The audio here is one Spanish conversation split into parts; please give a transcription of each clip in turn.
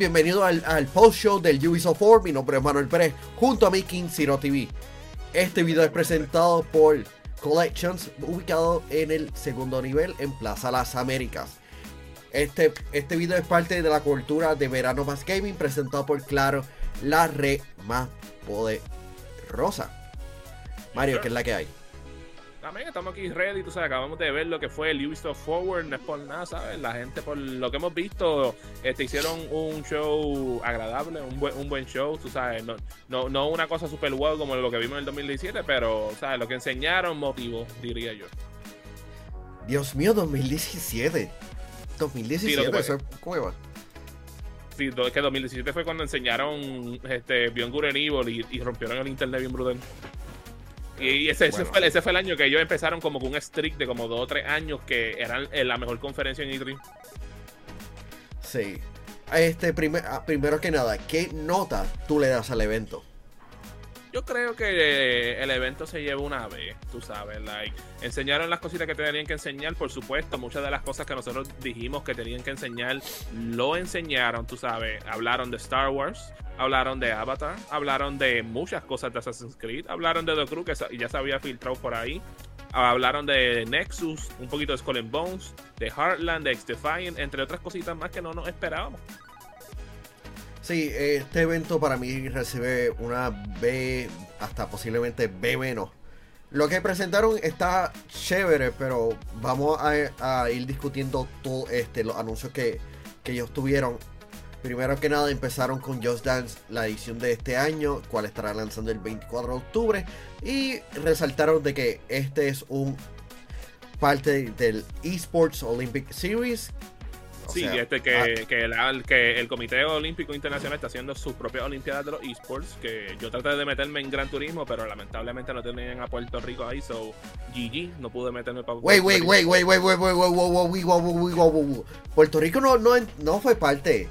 Bienvenido al, al post show del Ubisoft 4. Mi nombre es Manuel Pérez, junto a mi King Zero TV. Este video es presentado por Collections, ubicado en el segundo nivel en Plaza Las Américas. Este, este video es parte de la cultura de Verano Más Gaming, presentado por Claro, la red más poderosa. Mario, ¿qué es la que hay? También estamos aquí ready, tú sabes, acabamos de ver lo que fue el Ubisoft Forward, no es por nada, ¿sabes? La gente, por lo que hemos visto, este, hicieron un show agradable, un buen, un buen show, tú sabes, no, no, no una cosa super wow como lo que vimos en el 2017, pero, ¿sabes? Lo que enseñaron motivó, diría yo. Dios mío, 2017. 2017, Sí, eso es cueva. Sí, es que 2017 fue cuando enseñaron este, Beyond Good and Evil y, y rompieron el internet bien brutal. Y ese, ese fue, ese fue el año que ellos empezaron como con un streak de como dos o tres años que eran eh, la mejor conferencia en E3. Sí. Este, primer- ah, primero que nada, ¿qué nota tú le das al evento? Yo creo que eh, el evento se lleva una vez, tú sabes, like, enseñaron las cositas que tenían que enseñar, por supuesto, muchas de las cosas que nosotros dijimos que tenían que enseñar, lo enseñaron, tú sabes, hablaron de Star Wars, hablaron de Avatar, hablaron de muchas cosas de Assassin's Creed, hablaron de The Crew, que ya se había filtrado por ahí, hablaron de Nexus, un poquito de Skull and Bones, de Heartland, de X-Defiant, entre otras cositas más que no nos esperábamos. Sí, este evento para mí recibe una B, hasta posiblemente B menos. Lo que presentaron está chévere, pero vamos a, a ir discutiendo todo este, los anuncios que, que ellos tuvieron. Primero que nada empezaron con Just Dance, la edición de este año, cual estará lanzando el 24 de octubre. Y resaltaron de que este es un parte del Esports Olympic Series. Sí, sea, este, que, ah, que, la, que, el Comité Olímpico Internacional está haciendo sus propias Olimpiadas de los esports, que yo traté de meterme en Gran Turismo, pero lamentablemente no tenían a Puerto Rico ahí, so GG, no pude meterme para Puerto Rico. Wait, wait, wait, wait, wait, Puerto Rico no, no, no fue parte.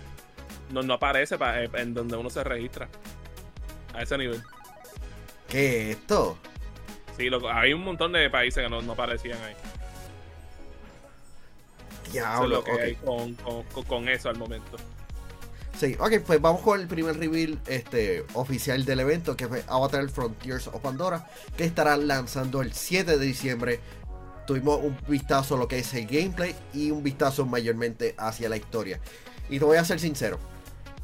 No, no aparece pa, en donde uno se registra. A ese nivel. ¿Qué es esto? Sí, lo, hay un montón de países que no, no aparecían ahí. Eso es Diablo, lo que ok. hay con, con- con- con eso al momento. Sí, ok, pues vamos con el primer reveal este, oficial del evento, que fue Avatar Frontiers of Pandora, que estará lanzando el 7 de diciembre. Tuvimos un vistazo a lo que es el gameplay y un vistazo mayormente hacia la historia. Y te voy a ser sincero,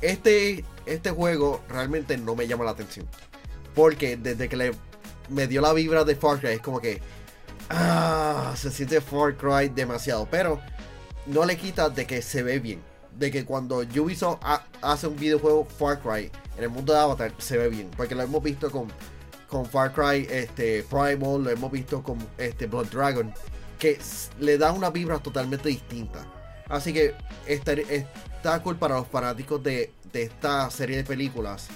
este, este juego realmente no me llama la atención. Porque desde que le, me dio la vibra de Far Cry, es como que... Ah, se siente Far Cry demasiado. Pero no le quita de que se ve bien. De que cuando Ubisoft ha- hace un videojuego Far Cry en el mundo de Avatar se ve bien. Porque lo hemos visto con, con Far Cry este, Primal, lo hemos visto con este, Blood Dragon. Que le da una vibra totalmente distinta. Así que está, está cool para los fanáticos de, de esta serie de películas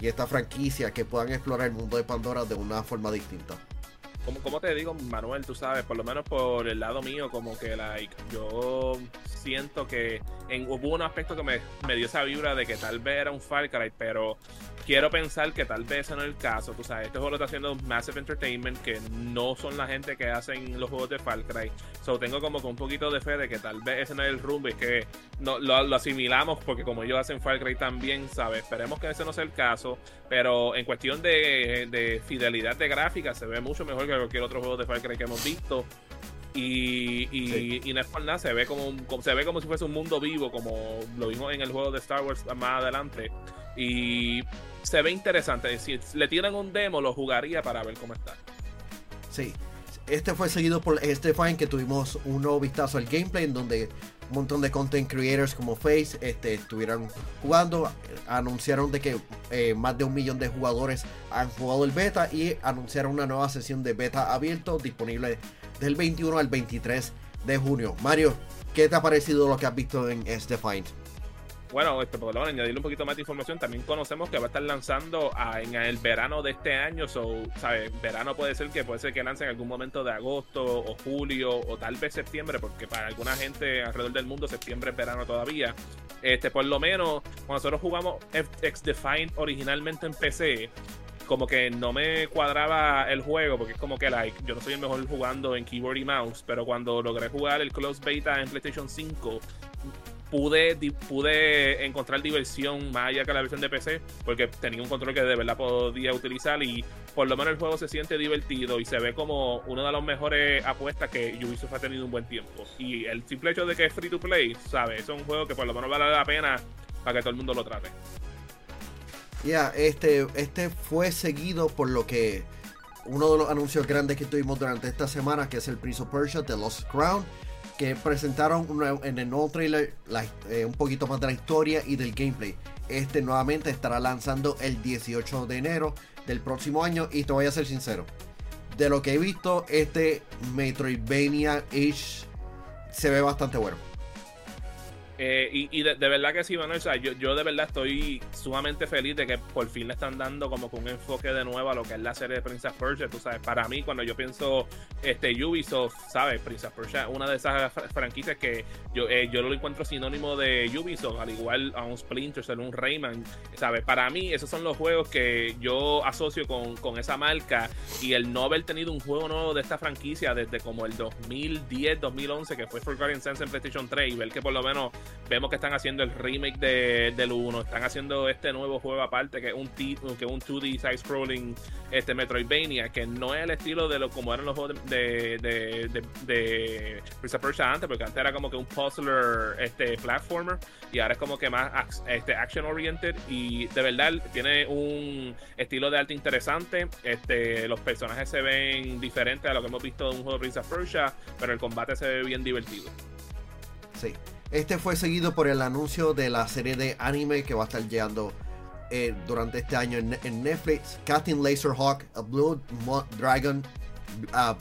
y esta franquicia que puedan explorar el mundo de Pandora de una forma distinta. Como, como te digo, Manuel, tú sabes, por lo menos por el lado mío, como que like, yo siento que en, hubo un aspecto que me, me dio esa vibra de que tal vez era un Far Cry, pero quiero pensar que tal vez ese no es el caso. Tú sabes, este juego lo está haciendo Massive Entertainment, que no son la gente que hacen los juegos de Far Cry. So tengo como que un poquito de fe de que tal vez ese no es el rumbo, es que no, lo, lo asimilamos porque como ellos hacen Far Cry también, ¿sabes? Esperemos que ese no sea el caso, pero en cuestión de, de fidelidad de gráfica se ve mucho mejor que cualquier otro juego de Far Cry que hemos visto. Y, y, Sí. y no es por nada, se ve como, un- como- se ve como si fuese un mundo vivo, como lo vimos en el juego de Star Wars más adelante. Y se ve interesante. Si le tiran un demo, lo jugaría para ver cómo está. Sí. Este fue seguido por Stefan, que tuvimos un nuevo vistazo al gameplay en donde un montón de content creators como Face este, estuvieron jugando. Anunciaron de que eh, más de un millón de jugadores han jugado el beta y anunciaron una nueva sesión de beta abierto disponible del 21 al 23 de junio. Mario, ¿qué te ha parecido lo que has visto en Stefan? Bueno, este, por lo menos añadirle un poquito más de información, también conocemos que va a estar lanzando en el verano de este año, so, ¿sabes? Verano puede ser que puede ser que lance en algún momento de agosto o julio o tal vez septiembre, porque para alguna gente alrededor del mundo septiembre es verano todavía. Este, por lo menos, cuando nosotros jugamos X-Defined originalmente en PC, como que no me cuadraba el juego, porque es como que like, yo no soy el mejor jugando en keyboard y mouse, pero cuando logré jugar el Close Beta en PlayStation 5, pude, pude encontrar diversión más allá que la versión de PC, porque tenía un control que de verdad podía utilizar y por lo menos el juego se siente divertido y se ve como una de las mejores apuestas que Ubisoft ha tenido un buen tiempo. Y el simple hecho de que es free to play, ¿sabes? Es un juego que por lo menos vale la pena para que todo el mundo lo trate. Ya, este, este fue seguido por lo que uno de los anuncios grandes que tuvimos durante esta semana, que es el Prince of Persia The Lost Crown que presentaron en el nuevo trailer eh, un poquito más de la historia y del gameplay. Este nuevamente estará lanzando el 18 de enero del próximo año y te voy a ser sincero. De lo que he visto, este Metroidvania-ish se ve bastante bueno. Eh, y, de, verdad que sí, Manuel, yo, yo de verdad estoy sumamente feliz de que por fin le están dando como que un enfoque de nuevo a lo que es la serie de Princess Persia. Tú sabes, para mí, cuando yo pienso este Ubisoft, ¿sabes? Princess Persia, una de esas franquicias que yo, eh, yo lo encuentro sinónimo de Ubisoft, al igual a un Splinter Cell, un Rayman, ¿sabes? Para mí, esos son los juegos que yo asocio con, con esa marca y el no haber tenido un juego nuevo de esta franquicia desde como el 2010, 2011, que fue Forgotten Sense en PlayStation 3, y ver que por lo menos Vemos que están haciendo el remake de, del 1, están haciendo este nuevo juego aparte que es un, que un 2D side-scrolling este Metroidvania, que no es el estilo de lo como eran los juegos de, de, de, de antes, porque antes era como que un puzzler este, platformer y ahora es como que más este, action oriented y de verdad tiene un estilo de arte interesante. Este, los personajes se ven diferentes a lo que hemos visto en un juego de Prince of Persia, pero el combate se ve bien divertido. Sí. Este fue seguido por el anuncio de la serie de anime que va a estar llegando eh, durante este año en, Netflix, Casting Laserhawk, a Blue Dragon,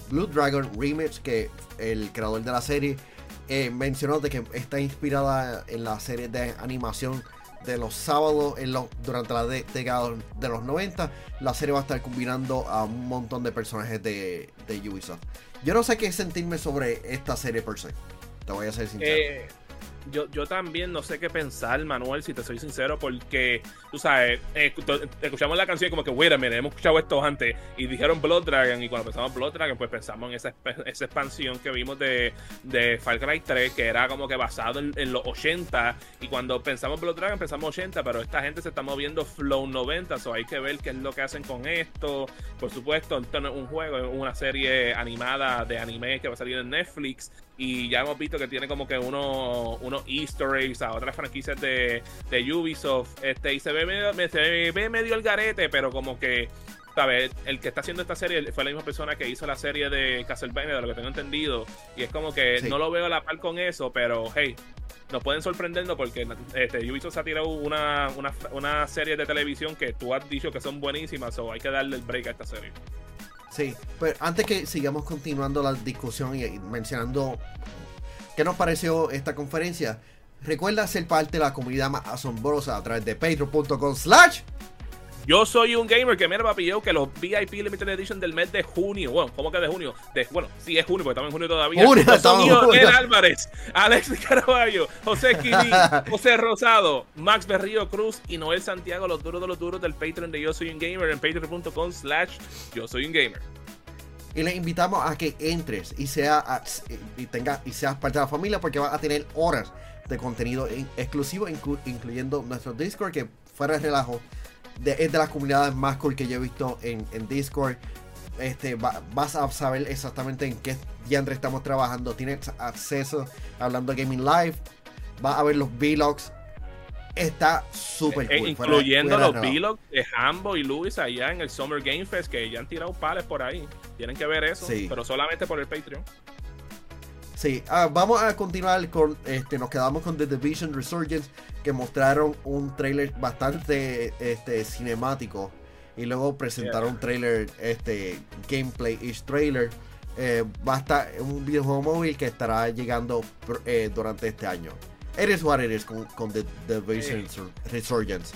Blue Dragon Remix, que el creador de la serie eh, mencionó de que está inspirada en la serie de animación de los sábados en durante la década de los 90. La serie va a estar combinando a un montón de personajes de, de Ubisoft. Yo no sé qué sentirme sobre esta serie per se. Te voy a ser sincero. Eh, yo, yo también no sé qué pensar, Manuel, si te soy sincero, porque, tú sabes, eh, escuchamos la canción y como que, wait a hemos escuchado esto antes, y dijeron Blood Dragon, y cuando pensamos Blood Dragon, pues pensamos en esa, esa expansión que vimos de, de Far Cry 3, que era como que basado en, los 80, y cuando pensamos Blood Dragon, pensamos 80, pero esta gente se está moviendo Flow 90, so hay que ver qué es lo que hacen con esto. Por supuesto, esto no es un juego, es una serie animada de anime que va a salir en Netflix, y ya hemos visto que tiene como que uno, unos easter eggs a otras franquicias de, de Ubisoft. Este, y se ve, medio, se ve medio el garete, pero como que ¿sabes? El que está haciendo esta serie fue la misma persona que hizo la serie de Castlevania, de lo que tengo entendido. Y es como que no lo veo a la par con eso, pero hey, nos pueden sorprendernos porque este, Ubisoft ha tirado una, una, una, serie de televisión que tú has dicho que son buenísimas, o hay que darle el break a esta serie. Sí, pero antes que sigamos continuando la discusión y, mencionando qué nos pareció esta conferencia, recuerda ser parte de la comunidad más asombrosa a través de patreon.com slash yo soy un gamer que me papi yo que los VIP Limited Edition del mes de junio, bueno, ¿cómo que de junio? De, bueno, sí es junio, porque estamos en junio todavía. Junio, son yo, El Álvarez, Alex Caraballo, José Quilín, José Rosado, Max Berrío Cruz y Noel Santiago, los duros de los duros del Patreon de Yo Soy un Gamer en patreon.com slash Yo Soy un Gamer. Y les invitamos a que entres y, sea, y, tenga, y seas parte de la familia porque vas a tener horas de contenido exclusivo, incluyendo nuestro Discord, que fuera de relajo es de las comunidades más cool que yo he visto en, Discord. Este, vas a saber exactamente en qué diantre estamos trabajando. Tienes acceso hablando de Gaming Live. Vas a ver los vlogs. Está súper eh, cool. incluyendo los vlogs de Hambo y Luis allá en el Summer Game Fest que ya han tirado pales por ahí. Tienen que ver eso, pero solamente por el Patreon. Sí, ah, vamos a continuar con, este, nos quedamos con The Division Resurgence, que mostraron un trailer bastante este, cinemático y luego presentaron un trailer, este, gameplay-ish trailer. Eh, va a estar un videojuego móvil que estará llegando eh, durante este año. Eres what eres con, con The Division Resurgence.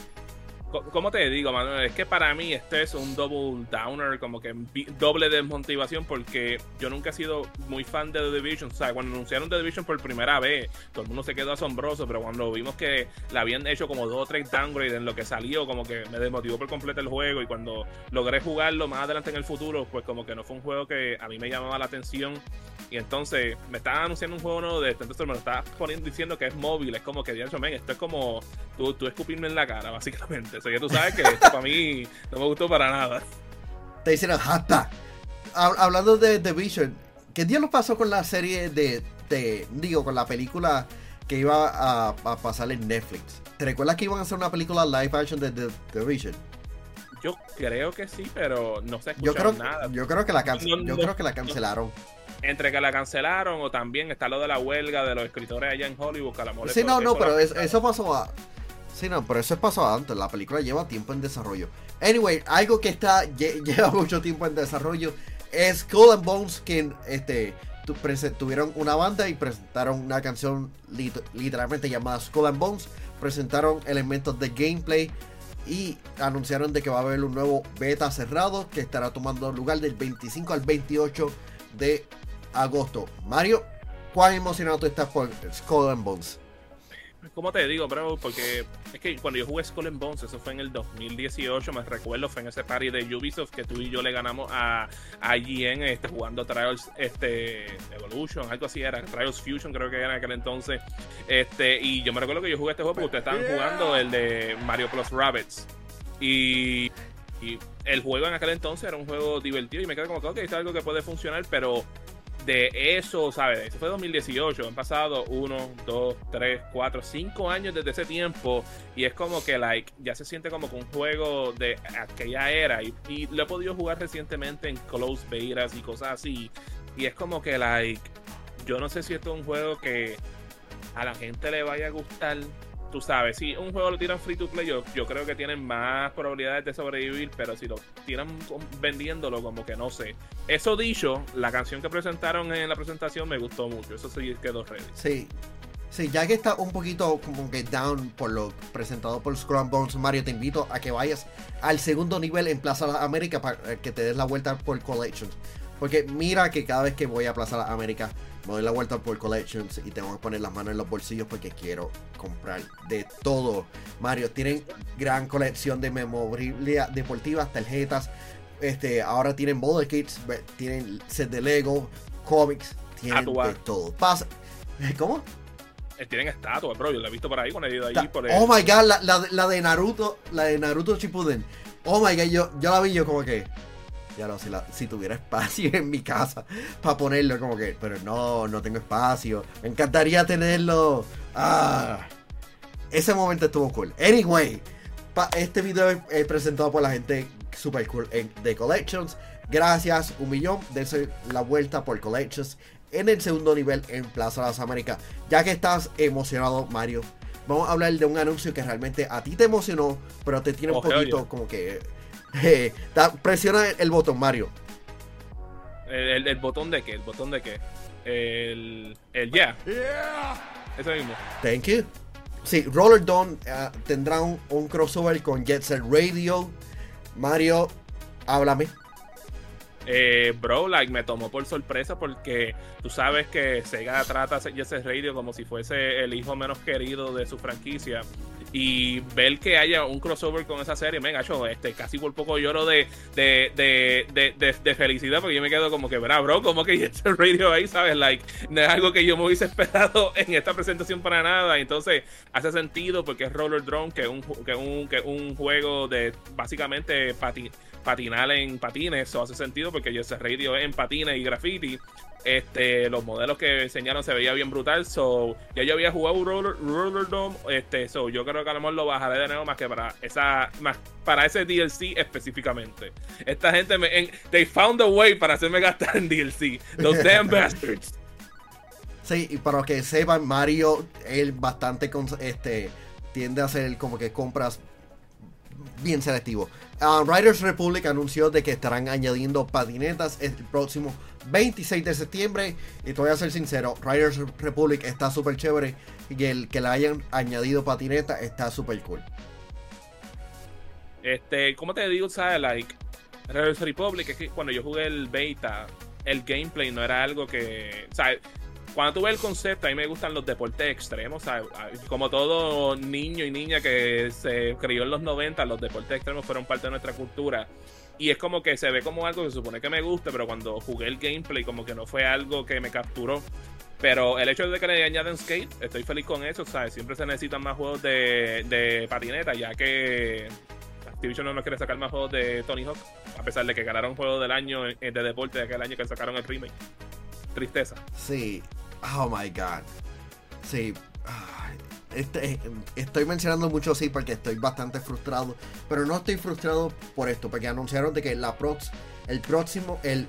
¿Cómo te digo, Manuel? Es que para mí este es un double downer, como que doble desmotivación, porque yo nunca he sido muy fan de The Division. O sea, cuando anunciaron The Division por primera vez, todo el mundo se quedó asombroso, pero cuando vimos que la habían hecho como dos o tres downgrades en lo que salió, como que me desmotivó por completo el juego. Y cuando logré jugarlo más adelante en el futuro, pues como que no fue un juego que a mí me llamaba la atención. Y entonces me estaban anunciando un juego nuevo de este, entonces me lo estaba poniendo diciendo que es móvil. Es como que, men, esto es como tú, tú escupirme en la cara, básicamente. O sea, que tú sabes que esto para mí no me gustó para nada. Te dicen hasta. Hablando de The Vision, ¿qué día lo pasó con la serie de, de, digo, con la película que iba a, a, pasar en Netflix? ¿Te recuerdas que iban a hacer una película live action de The, Vision? Yo creo que sí, pero no se yo creo, nada. Yo creo que la, yo creo que la cancelaron entre que la cancelaron o también está lo de la huelga de los escritores allá en Hollywood, que a Sí, no, no, pero eso pasó a... Sí, no, pero eso pasó antes. La película lleva tiempo en desarrollo. Anyway, algo que está lleva mucho tiempo en desarrollo es Skull and Bones, que este, tuvieron una banda y presentaron una canción literalmente llamada Skull and Bones. Presentaron elementos de gameplay y anunciaron de que va a haber un nuevo beta cerrado que estará tomando lugar del 25 al 28 de agosto. Mario, ¿cuán emocionado tú estás por Skull and Bones? ¿Cómo te digo, bro? Porque es que cuando yo jugué Skull and Bones, eso fue en el 2018, me recuerdo, fue en ese party de Ubisoft que tú y yo le ganamos a, a GN este, jugando Trials este, Evolution, algo así era, Trials Fusion creo que era en aquel entonces. Este, y yo me recuerdo que yo jugué este juego porque ustedes estaban jugando el de Mario Plus Rabbits. Y, y, el juego en aquel entonces era un juego divertido y me quedé como que, ok, es algo que puede funcionar, pero de eso, ¿sabes? Eso fue 2018. Han pasado uno, dos, tres, cuatro, cinco años desde ese tiempo. Y es como que, like, ya se siente como que un juego de aquella era. Y, lo he podido jugar recientemente en close betas y cosas así. Y es como que, like, yo no sé si esto es un juego que a la gente le vaya a gustar tú sabes, si un juego lo tiran free to play, yo, creo que tienen más probabilidades de sobrevivir, pero si lo tiran vendiéndolo, como que no sé. Eso dicho, la canción que presentaron en la presentación me gustó mucho, eso sí quedó ready. Sí. Sí, ya que está un poquito como que down por lo presentado por Scrum Bones, Mario, te invito a que vayas al segundo nivel en Plaza América para que te des la vuelta por Collections. Porque mira que cada vez que voy a Plaza América me doy la vuelta por Collections y tengo que poner las manos en los bolsillos porque quiero comprar de todo. Mario, tienen gran colección de memorabilia deportivas, tarjetas. Este, ahora tienen model kits, tienen set de Lego, cómics, tienen de todo. Pasa. ¿Cómo? Eh, tienen estatuas, bro. Yo la he visto por ahí ido allí. Por oh my god, la, la, de Naruto, la de Naruto Shippuden. Oh my god, yo, yo la vi yo como que. Ya no, si, si tuviera espacio en mi casa para ponerlo, como que, pero no, no tengo espacio. Me encantaría tenerlo. Ah, ese momento estuvo cool. Anyway, este video es presentado por la gente super cool The Collections. Gracias, un millón. Dense la vuelta por Collections en el segundo nivel en Plaza de las Américas. Ya que estás emocionado, Mario, vamos a hablar de un anuncio que realmente a ti te emocionó, pero te tiene un poquito como que eh, presiona el, botón, Mario. El, botón de qué? ¿El botón de qué? El, el yeah. Eso mismo. Thank you. Sí, Roller Dawn eh, tendrá un, crossover con Jet Set Radio. Mario, háblame. Eh, bro, like, me tomó por sorpresa porque tú sabes que Sega trata a Jet Set Radio como si fuese el hijo menos querido de su franquicia y ver que haya un crossover con esa serie, venga, yo este, casi por poco lloro de, de, de, de, felicidad porque yo me quedo como que, verá, bro, como que este radio ahí, ¿sabes? Like, no es algo que yo me hubiese esperado en esta presentación para nada. Entonces, hace sentido porque es Roller Drone, que es un, que un, que un juego de básicamente patinar en patines. Eso hace sentido porque ese Radio en patines y graffiti. Este, los modelos que enseñaron se veía bien brutal. So, ya yo había jugado Roller, Roller Dome. Este, so, yo creo que a lo mejor lo bajaré de nuevo más que para esa, más para ese DLC específicamente. Esta gente me, they found a way para hacerme gastar en DLC. Those damn bastards. Sí, y para que sepan, Mario, él bastante este tiende a hacer como que compras bien selectivo. Uh, Riders Republic anunció de que estarán añadiendo patinetas el próximo 26 de septiembre. Y te voy a ser sincero, Riders Republic está súper chévere. Y el que le hayan añadido patineta está súper cool. Este, ¿cómo te digo? ¿Sabes? Like, Rebels Republic, es que cuando yo jugué el beta, el gameplay no era algo que. O cuando tuve el concepto, a mí me gustan los deportes extremos. ¿sabes? Como todo niño y niña que se crió en los 90, los deportes extremos fueron parte de nuestra cultura. Y es como que se ve como algo que se supone que me gusta, pero cuando jugué el gameplay, como que no fue algo que me capturó. Pero el hecho de que le añaden skate, estoy feliz con eso, ¿sabes? Siempre se necesitan más juegos de, de patineta, ya que Activision no nos quiere sacar más juegos de Tony Hawk, a pesar de que ganaron juego del año de deporte de aquel año que sacaron el remake. Tristeza. Sí. Oh my god. Sí. Este, estoy mencionando mucho sí porque estoy bastante frustrado. Pero no estoy frustrado por esto, porque anunciaron de que la prox, el próximo, el,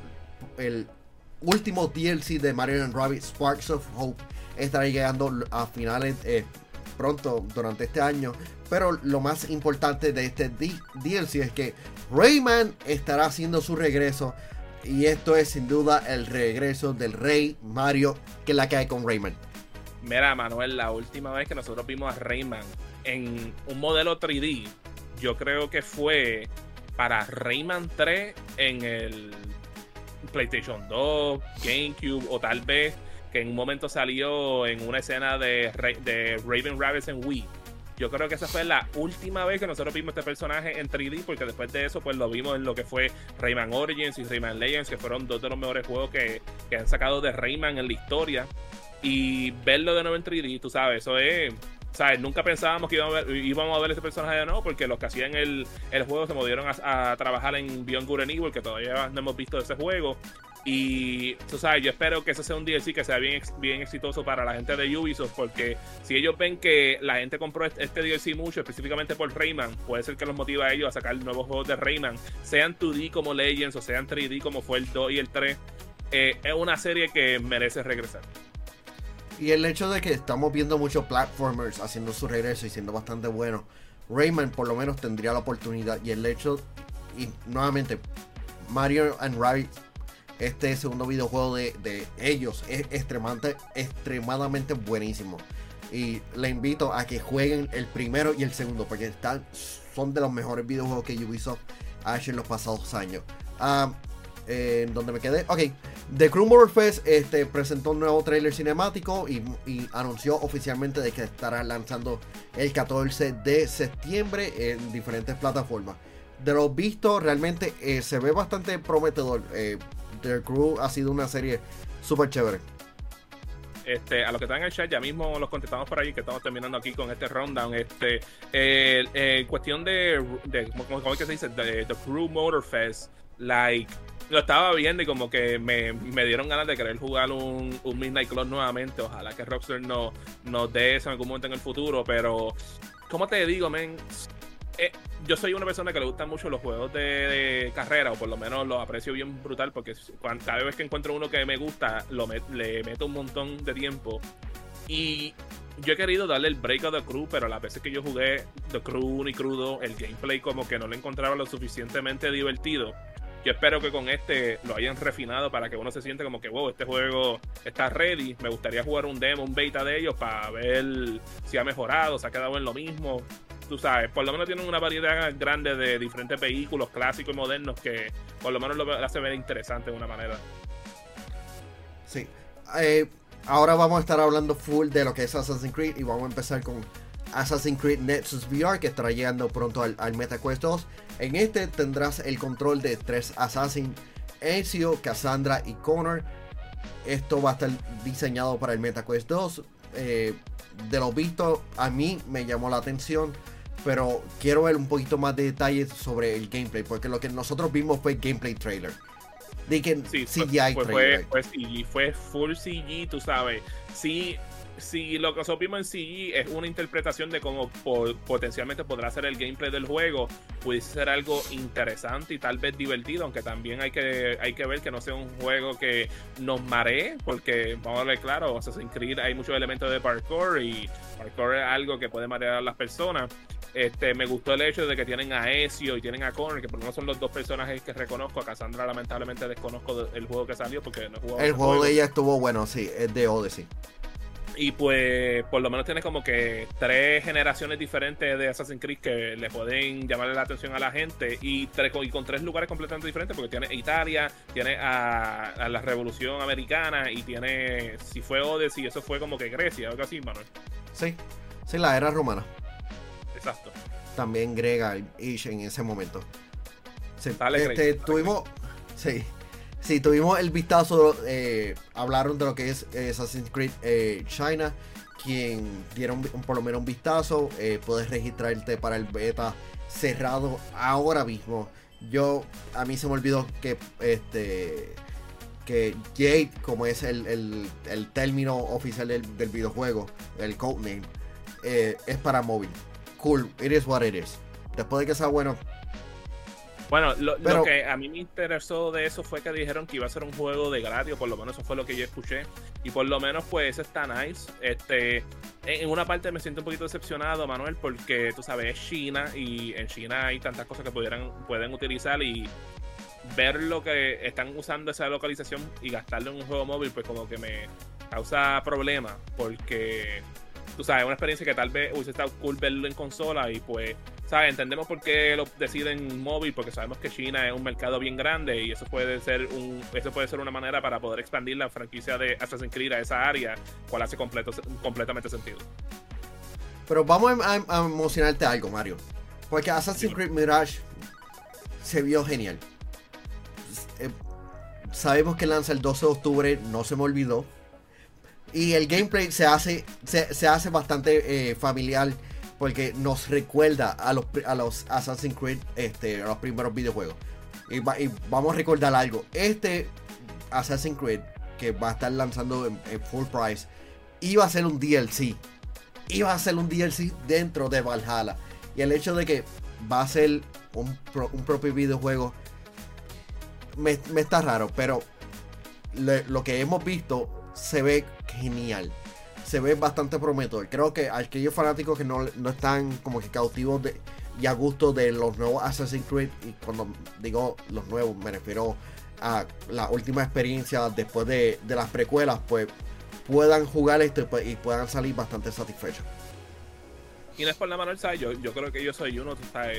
último DLC de Mario Rabbit Sparks of Hope estará llegando a finales eh, pronto durante este año. Pero lo más importante de este DLC es que Rayman estará haciendo su regreso. Y esto es sin duda el regreso del Rey Mario que la que hay con Rayman. Mira, Manuel, la última vez que nosotros vimos a Rayman en un modelo 3D, yo creo que fue para Rayman 3 en el PlayStation 2, GameCube o tal vez que en un momento salió en una escena de, Raven Rabbits en Wii. Yo creo que esa fue la última vez que nosotros vimos este personaje en 3D, porque después de eso, pues lo vimos en lo que fue Rayman Origins y Rayman Legends, que fueron dos de los mejores juegos que, que han sacado de Rayman en la historia. Y verlo de nuevo en 3D, tú sabes, eso es ¿sabes? Nunca pensábamos que íbamos a ver, íbamos a ver ese personaje de nuevo porque los que hacían el, el juego se movieron a, trabajar en Beyond Good and Evil, que todavía no hemos visto ese juego. Y tú sabes, yo espero que ese sea un DLC que sea bien, bien exitoso para la gente de Ubisoft, porque si ellos ven que la gente compró este, este DLC mucho, específicamente por Rayman, puede ser que los motive a ellos a sacar nuevos juegos de Rayman, sean 2D como Legends o sean 3D como fue el 2 y el 3. Eh, es una serie que merece regresar. Y el hecho de que estamos viendo muchos platformers haciendo su regreso y siendo bastante bueno, Rayman por lo menos tendría la oportunidad. Y el hecho, y nuevamente, Mario and Rabbit este segundo videojuego de, ellos es extremadamente, extremadamente buenísimo. Y le invito a que jueguen el primero y el segundo, porque están, son de los mejores videojuegos que Ubisoft ha hecho en los pasados años. Ah, en donde me quedé. Ok, The Crew Fest este, presentó un nuevo trailer cinemático y, anunció oficialmente de que estará lanzando el 14 de septiembre en diferentes plataformas. De lo visto, realmente eh, se ve bastante prometedor. Eh, The Crew ha sido una serie súper chévere. Este, a los que están en el chat, ya mismo los contestamos por ahí, que estamos terminando aquí con este rundown. Este, cuestión de, ¿cómo, es que se dice? The, the Crew Motor Fest, like, lo estaba viendo y como que me, dieron ganas de querer jugar un, Midnight Club nuevamente. Ojalá que Rockstar no, nos dé eso en algún momento en el futuro, pero, ¿cómo te digo, men? Eh, yo soy una persona que le gustan mucho los juegos de, carrera, o por lo menos los aprecio bien brutal, porque cada vez que encuentro uno que me gusta, lo le meto un montón de tiempo. Y yo he querido darle el break a The Crew, pero las veces que yo jugué The Crew y crudo, el gameplay como que no lo encontraba lo suficientemente divertido. Yo espero que con este lo hayan refinado para que uno se siente como que, wow, este juego está ready. Me gustaría jugar un demo, un beta de ellos para ver si ha mejorado, se ha quedado en lo mismo tú sabes, por lo menos tienen una variedad grande de diferentes vehículos clásicos y modernos que por lo menos lo hace ver interesante de una manera. Sí. Eh, ahora vamos a estar hablando full de lo que es Assassin's Creed y vamos a empezar con Assassin's Creed Nexus VR que estará llegando pronto al, al MetaQuest 2. En este tendrás el control de tres Assassin, Ezio, Cassandra y Connor. Esto va a estar diseñado para el MetaQuest 2. Eh, de lo visto, a mí me llamó la atención pero quiero ver un poquito más de detalles sobre el gameplay, porque lo que nosotros vimos fue gameplay trailer. De que CGI fue, trailer. Fue, fue full CG, tú sabes. Sí, si lo que nosotros vimos en CG es una interpretación de cómo potencialmente podrá ser el gameplay del juego, puede ser algo interesante y tal vez divertido, aunque también hay que, hay que ver que no sea un juego que nos maree, porque vamos a ver claro, Assassin's Creed hay muchos elementos de parkour y parkour es algo que puede marear a las personas. Este, me gustó el hecho de que tienen a Ezio y tienen a Connor, que por lo menos son los dos personajes que reconozco. A Cassandra lamentablemente desconozco el juego que salió porque no he jugado. El juego, de ella estuvo bueno, sí, es de Odyssey. Y pues por lo menos tienes como que tres generaciones diferentes de Assassin's Creed que le pueden llamarle la atención a la gente y, y con tres lugares completamente diferentes porque tiene Italia, tiene a, la Revolución Americana y tiene, si fue Odyssey, eso fue como que Grecia, algo así, Manuel. Sí, sí, la era romana. Exacto. También Grega y en ese momento. este, tuvimos, sí, Sí, tuvimos el vistazo, eh, hablaron de lo que es Assassin's Creed eh, China, quien dieron por lo menos un vistazo, eh, puedes registrarte para el beta cerrado ahora mismo. Yo, a mí se me olvidó que este que Jade, como es el, término oficial del, videojuego, el codename, es para móvil. Cool, it is what it is. Después de que sea bueno, bueno, lo, que a mí me interesó de eso fue que dijeron que iba a ser un juego de gratis, por lo menos eso fue lo que yo escuché. Y por lo menos, pues, está nice. Este, en una parte me siento un poquito decepcionado, Manuel, porque tú sabes, es China y en China hay tantas cosas que pudieran, pueden utilizar y ver lo que están usando esa localización y gastarlo en un juego móvil, pues como que me causa problemas, porque tú sabes, una experiencia que tal vez hubiese estado cool verlo en consola y pues ¿sabes? Entendemos por qué lo deciden móvil, porque sabemos que China es un mercado bien grande y eso puede ser un eso puede ser una manera para poder expandir la franquicia de Assassin's Creed a esa área, cual hace completo, completamente sentido. Pero vamos a, emocionarte algo, Mario. Porque Assassin's Creed Mirage se vio genial. Eh, sabemos que lanza el 12 de octubre, no se me olvidó. Y el gameplay se hace, se, hace bastante eh, familiar porque nos recuerda a los, a los Assassin's Creed, este, a los primeros videojuegos. Y, vamos a recordar algo. Este Assassin's Creed, que va a estar lanzando en, full price, iba a ser un DLC. Iba a ser un DLC dentro de Valhalla. Y el hecho de que va a ser un, propio videojuego me, está raro, pero lo que hemos visto se ve genial se ve bastante prometedor. Creo que aquellos fanáticos que no, están como que cautivos de, y a gusto de los nuevos Assassin's Creed, y cuando digo los nuevos me refiero a la última experiencia después de, las precuelas, pues puedan jugar esto y, pues, puedan salir bastante satisfechos. Y no es por la mano ¿sabes? Yo, yo creo que yo soy uno.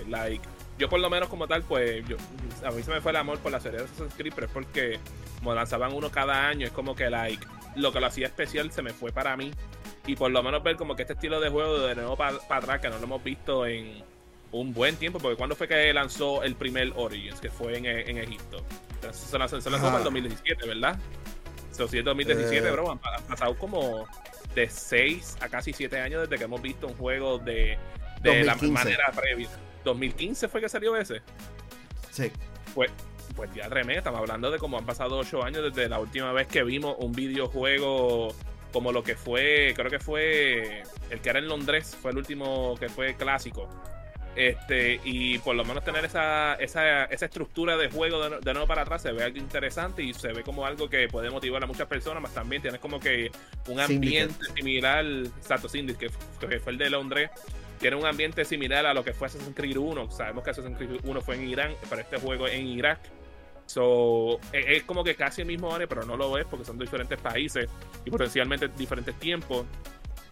Like, yo por lo menos como tal, pues yo, a mí se me fue el amor por la serie de Assassin's Creed, pero es porque como lanzaban uno cada año, es como que like lo que lo hacía especial se me fue para mí. Y por lo menos ver como que este estilo de juego de nuevo para atrás, que no lo hemos visto en un buen tiempo, porque cuando fue que lanzó el primer Origins, que fue en, en Egipto. Entonces se lanzó, se lanzó en el 2017, ¿verdad? So, si es 2017, bro, han, pasado como de 6 a casi 7 años desde que hemos visto un juego de, de la manera previa. ¿2015 fue que salió ese? Sí. Pues pues ya tremendo, estamos hablando de cómo han pasado ocho años desde la última vez que vimos un videojuego como lo que fue, creo que fue el que era en Londres, fue el último que fue clásico. Este, y por lo menos tener esa, esa, esa estructura de juego de, nuevo para atrás se ve algo interesante y se ve como algo que puede motivar a muchas personas, más también tienes como que un ambiente similar, exacto, Syndicate, que, que, fue el de Londres, tiene un ambiente similar a lo que fue Assassin's Creed 1. Sabemos que Assassin's Creed 1 fue en Irán, pero este juego en Irak. So, es, como que casi el mismo área, pero no lo es porque son diferentes países y potencialmente diferentes tiempos.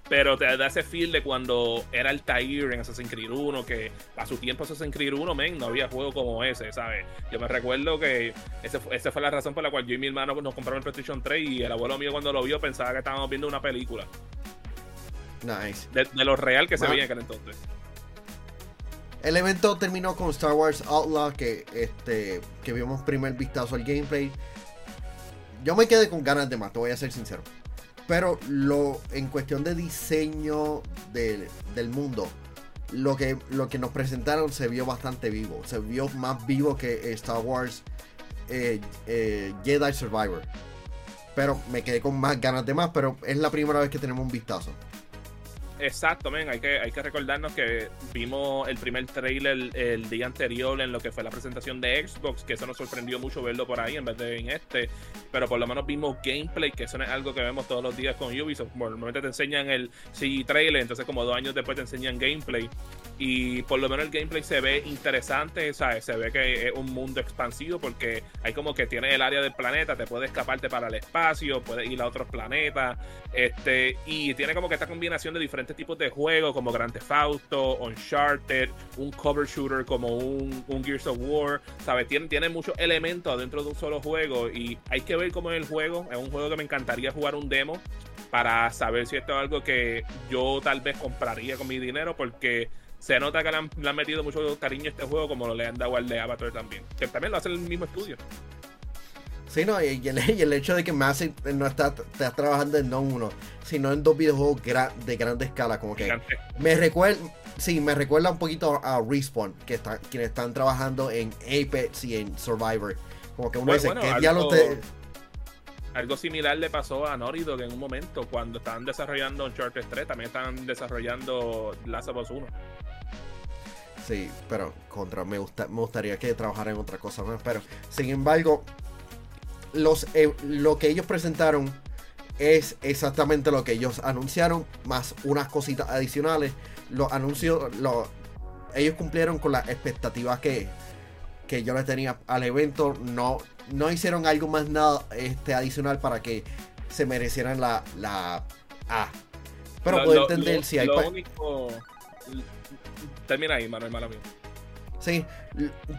Pero te da ese feel de cuando era el Tair en Assassin's Creed 1, que a su tiempo Assassin's Creed 1, men, no había juego como ese, ¿sabes? Yo me recuerdo que esa fue la razón por la cual yo y mi hermano nos compramos el PlayStation 3 y el abuelo mío cuando lo vio pensaba que estábamos viendo una película. Nice. De, lo real que se veía en aquel entonces. El evento terminó con Star Wars Outlaw, que, este, que vimos primer vistazo al gameplay. Yo me quedé con ganas de más, te voy a ser sincero. Pero lo, en cuestión de diseño del, mundo, lo que, lo que nos presentaron se vio bastante vivo. Se vio más vivo que Star Wars eh, eh, Jedi Survivor. Pero me quedé con más ganas de más, pero es la primera vez que tenemos un vistazo. Exacto, men. Hay que, hay que recordarnos que vimos el primer trailer el, día anterior en lo que fue la presentación de Xbox, que eso nos sorprendió mucho verlo por ahí en vez de en este. Pero por lo menos vimos gameplay, que eso no es algo que vemos todos los días con Ubisoft. Normalmente te enseñan el CG trailer, entonces como dos años después te enseñan gameplay. Y por lo menos el gameplay se ve interesante, ¿sabes? Se ve que es un mundo expansivo porque hay como que tiene el área del planeta, te puedes escaparte para el espacio, puedes ir a otros planetas, este, y tiene como que esta combinación de diferentes tipos de juegos como Grand Theft Auto, Uncharted, un cover shooter como un, un Gears of War, ¿sabes? Tiene, tiene muchos elementos dentro de un solo juego y hay que ver cómo es el juego. Es un juego que me encantaría jugar un demo para saber si esto es algo que yo tal vez compraría con mi dinero porque se nota que le han, metido mucho cariño a este juego, como le han dado al de Avatar también. Que también lo hace el mismo estudio. Sí, no, y el, hecho de que Massive no está, trabajando en no uno, sino en dos videojuegos de grande escala, como que me recuerda, sí, me recuerda un poquito a Respawn, que están, quienes están trabajando en Apex y en Survivor. Como que uno dice, ¿qué algo, Algo similar le pasó a que en un momento, cuando estaban desarrollando Uncharted 3, también estaban desarrollando Last of Us 1. Sí, pero contra me, gusta, me gustaría que trabajara en otra cosa más. Pero, sin embargo, los, eh, lo que ellos presentaron es exactamente lo que ellos anunciaron, más unas cositas adicionales. Los anuncios, ellos cumplieron con las expectativas que, que yo les tenía al evento. No, no hicieron algo más nada este, adicional para que se merecieran la, la A. Pero puedo entender si hay. Termina ahí, Manuel, mala mía. Sí,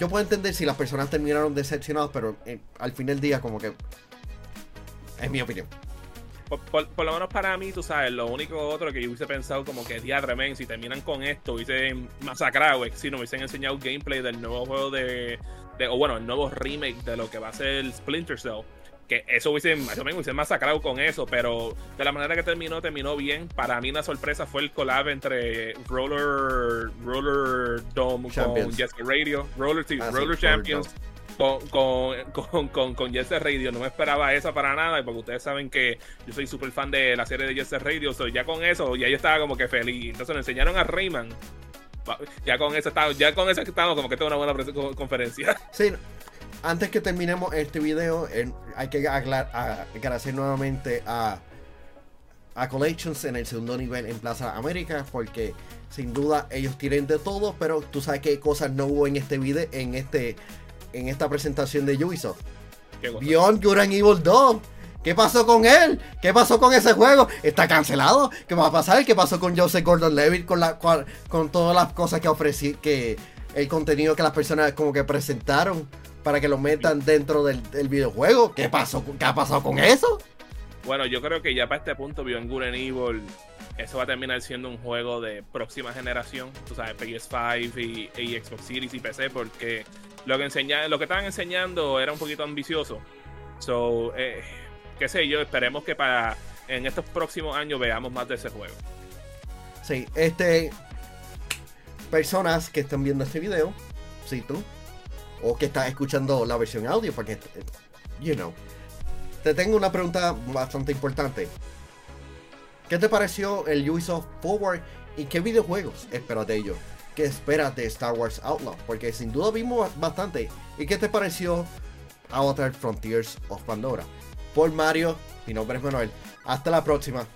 yo puedo entender si las personas terminaron decepcionadas, pero eh, al fin del día, como que. Es mi opinión. Por, lo menos para mí, tú sabes, lo único otro que yo hubiese pensado como que diadre, men, si terminan con esto, hubiesen masacrado, si no hubiesen enseñado gameplay del nuevo juego de, de, o bueno, el nuevo remake de lo que va a ser Splinter Cell que eso hubiese, yo me hubiese masacrado con eso, pero de la manera que terminó, terminó bien. Para mí una sorpresa fue el collab entre Roller, Roller Dome con Jesse Radio, Roller, ah, Roller Champions. Con, con, con, con, Jesse Radio, no me esperaba esa para nada, porque ustedes saben que yo soy súper fan de la serie de Jesse Radio, so ya con eso, ya yo estaba como que feliz. Entonces le enseñaron a Rayman, ya con eso estaba, ya con eso estamos como que tengo una buena conferencia. Sí, antes que terminemos este video, hay que agradecer nuevamente a, a Collections en el segundo nivel en Plaza América, porque sin duda ellos tienen de todo, pero tú sabes qué cosas no hubo en este video, en este, en esta presentación de Ubisoft. Beyond Good and Evil 2. ¿Qué pasó con él? ¿Qué pasó con ese juego? ¿Está cancelado? ¿Qué va a pasar? ¿Qué pasó con Joseph Gordon Levitt con la con todas las cosas que ofrecí que el contenido que las personas como que presentaron? Para que lo metan dentro del, videojuego. ¿Qué pasó? ¿Qué ha pasado con eso? Bueno, yo creo que ya para este punto Beyond Good and Evil eso va a terminar siendo un juego de próxima generación, tú sabes, PS5 y, Xbox Series y PC, porque lo que enseña, lo que estaban enseñando era un poquito ambicioso. So, eh, qué sé yo, esperemos que para en estos próximos años veamos más de ese juego. Sí, este personas que están viendo este video, sí tú, o que estás escuchando la versión audio, porque, you know. Te tengo una pregunta bastante importante. ¿Qué te pareció el Ubisoft Forward y qué videojuegos esperas de ellos? ¿Qué esperas de Star Wars Outlaw? Porque sin duda vimos bastante. ¿Y qué te pareció Avatar Frontiers of Pandora? Por Mario, mi nombre es Manuel. Hasta la próxima.